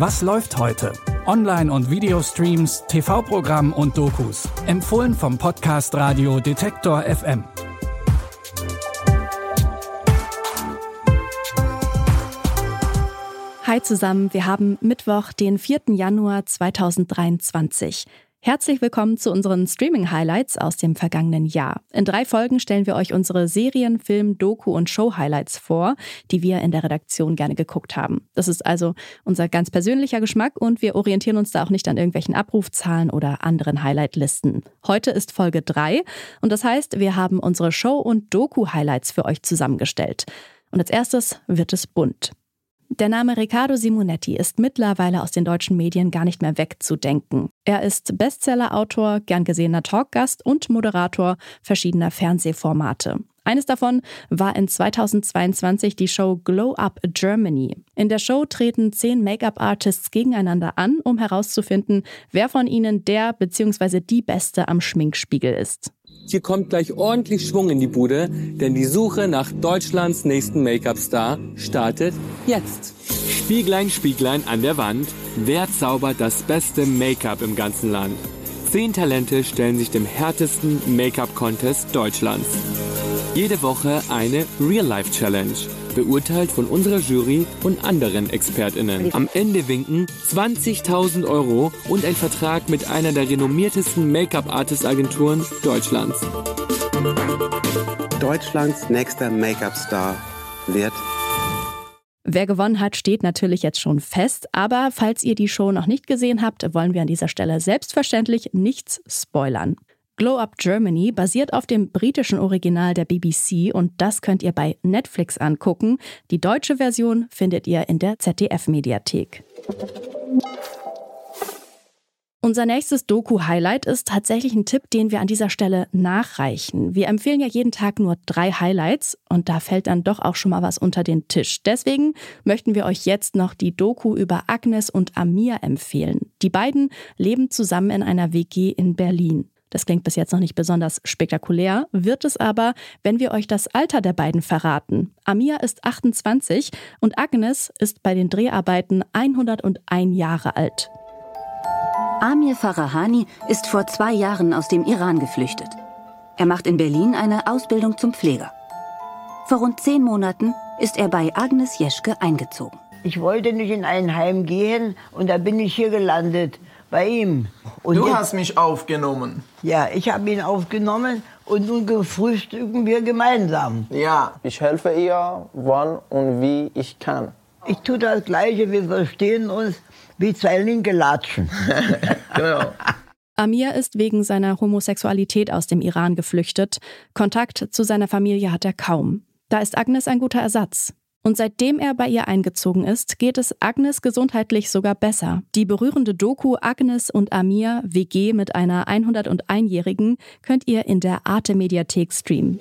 Was läuft heute? Online- und Videostreams, TV-Programm und Dokus. Empfohlen vom Podcast Radio Detektor FM. Hi zusammen, wir haben Mittwoch, den 4. Januar 2023. Herzlich willkommen zu unseren Streaming-Highlights aus dem vergangenen Jahr. In drei Folgen stellen wir euch unsere Serien, Film, Doku und Show-Highlights vor, die wir in der Redaktion gerne geguckt haben. Das ist also unser ganz persönlicher Geschmack und wir orientieren uns da auch nicht an irgendwelchen Abrufzahlen oder anderen Highlight-Listen. Heute ist Folge 3 und das heißt, wir haben unsere Show- und Doku-Highlights für euch zusammengestellt. Und als erstes wird es bunt. Der Name Riccardo Simonetti ist mittlerweile aus den deutschen Medien gar nicht mehr wegzudenken. Er ist Bestsellerautor, gern gesehener Talkgast und Moderator verschiedener Fernsehformate. Eines davon war in 2022 die Show Glow Up Germany. In der Show treten zehn Make-up-Artists gegeneinander an, um herauszufinden, wer von ihnen der bzw. die Beste am Schminkspiegel ist. Hier kommt gleich ordentlich Schwung in die Bude, denn die Suche nach Deutschlands nächsten Make-up-Star startet jetzt. Spieglein, Spieglein an der Wand, wer zaubert das beste Make-up im ganzen Land? Zehn Talente stellen sich dem härtesten Make-up-Contest Deutschlands. Jede Woche eine Real-Life-Challenge, beurteilt von unserer Jury und anderen ExpertInnen. Am Ende winken 20.000 Euro und ein Vertrag mit einer der renommiertesten Make-up-Artist-Agenturen Deutschlands. Deutschlands nächster Make-up-Star wird Wer gewonnen hat, steht natürlich jetzt schon fest, aber falls ihr die Show noch nicht gesehen habt, wollen wir an dieser Stelle selbstverständlich nichts spoilern. Glow Up Germany basiert auf dem britischen Original der BBC und das könnt ihr bei Netflix angucken. Die deutsche Version findet ihr in der ZDF-Mediathek. Unser nächstes Doku-Highlight ist tatsächlich ein Tipp, den wir an dieser Stelle nachreichen. Wir empfehlen ja jeden Tag nur drei Highlights und da fällt dann doch auch schon mal was unter den Tisch. Deswegen möchten wir euch jetzt noch die Doku über Agnes und Amir empfehlen. Die beiden leben zusammen in einer WG in Berlin. Das klingt bis jetzt noch nicht besonders spektakulär, wird es aber, wenn wir euch das Alter der beiden verraten. Amir ist 28 und Agnes ist bei den Dreharbeiten 101 Jahre alt. Amir Farahani ist vor zwei Jahren aus dem Iran geflüchtet. Er macht in Berlin eine Ausbildung zum Pfleger. Vor rund zehn Monaten ist er bei Agnes Jeschke eingezogen. Ich wollte nicht in ein Heim gehen und da bin ich hier gelandet bei ihm. Und du jetzt, hast mich aufgenommen. Ja, ich habe ihn aufgenommen und nun gefrühstücken wir gemeinsam. Ja, ich helfe ihr, wann und wie ich kann. Ich tue das Gleiche, wir verstehen uns wie zwei linke Latschen. genau. Amir ist wegen seiner Homosexualität aus dem Iran geflüchtet. Kontakt zu seiner Familie hat er kaum. Da ist Agnes ein guter Ersatz. Und seitdem er bei ihr eingezogen ist, geht es Agnes gesundheitlich sogar besser. Die berührende Doku Agnes und Amir WG mit einer 101-Jährigen könnt ihr in der Arte Mediathek streamen.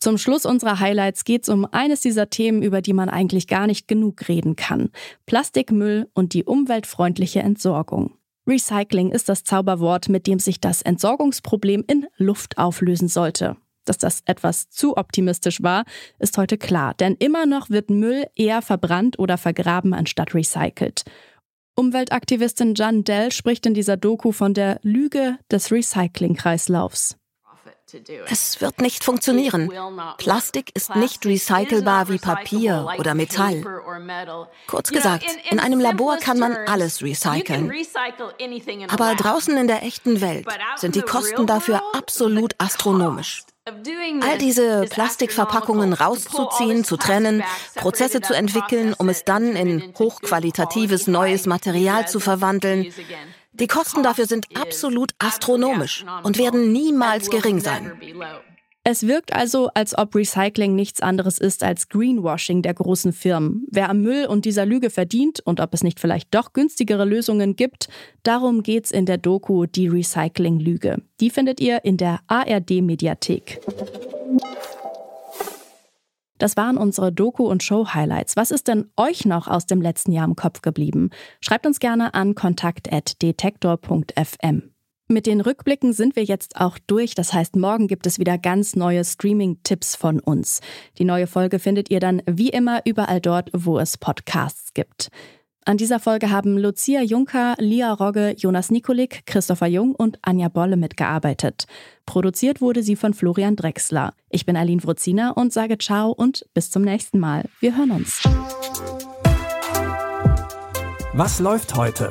Zum Schluss unserer Highlights geht es um eines dieser Themen, über die man eigentlich gar nicht genug reden kann. Plastikmüll und die umweltfreundliche Entsorgung. Recycling ist das Zauberwort, mit dem sich das Entsorgungsproblem in Luft auflösen sollte. Dass das etwas zu optimistisch war, ist heute klar, denn immer noch wird Müll eher verbrannt oder vergraben anstatt recycelt. Umweltaktivistin Jan Dell spricht in dieser Doku von der Lüge des Recyclingkreislaufs. Es wird nicht funktionieren. Plastik ist nicht recycelbar wie Papier oder Metall. Kurz gesagt, in einem Labor kann man alles recyceln. Aber draußen in der echten Welt sind die Kosten dafür absolut astronomisch. All diese Plastikverpackungen rauszuziehen, zu trennen, Prozesse zu entwickeln, um es dann in hochqualitatives neues Material zu verwandeln, die Kosten dafür sind absolut astronomisch und werden niemals gering sein. Es wirkt also, als ob Recycling nichts anderes ist als Greenwashing der großen Firmen. Wer am Müll und dieser Lüge verdient und ob es nicht vielleicht doch günstigere Lösungen gibt, darum geht's in der Doku Die Recycling-Lüge. Die findet ihr in der ARD-Mediathek. Das waren unsere Doku- und Show-Highlights. Was ist denn euch noch aus dem letzten Jahr im Kopf geblieben? Schreibt uns gerne an kontakt.detektor.fm. Mit den Rückblicken sind wir jetzt auch durch. Das heißt, morgen gibt es wieder ganz neue Streaming-Tipps von uns. Die neue Folge findet ihr dann wie immer überall dort, wo es Podcasts gibt. An dieser Folge haben Lucia Juncker, Lia Rogge, Jonas Nikolik, Christopher Jung und Anja Bolle mitgearbeitet. Produziert wurde sie von Florian Drexler. Ich bin Aline Wrozina und sage Ciao und bis zum nächsten Mal. Wir hören uns. Was läuft heute?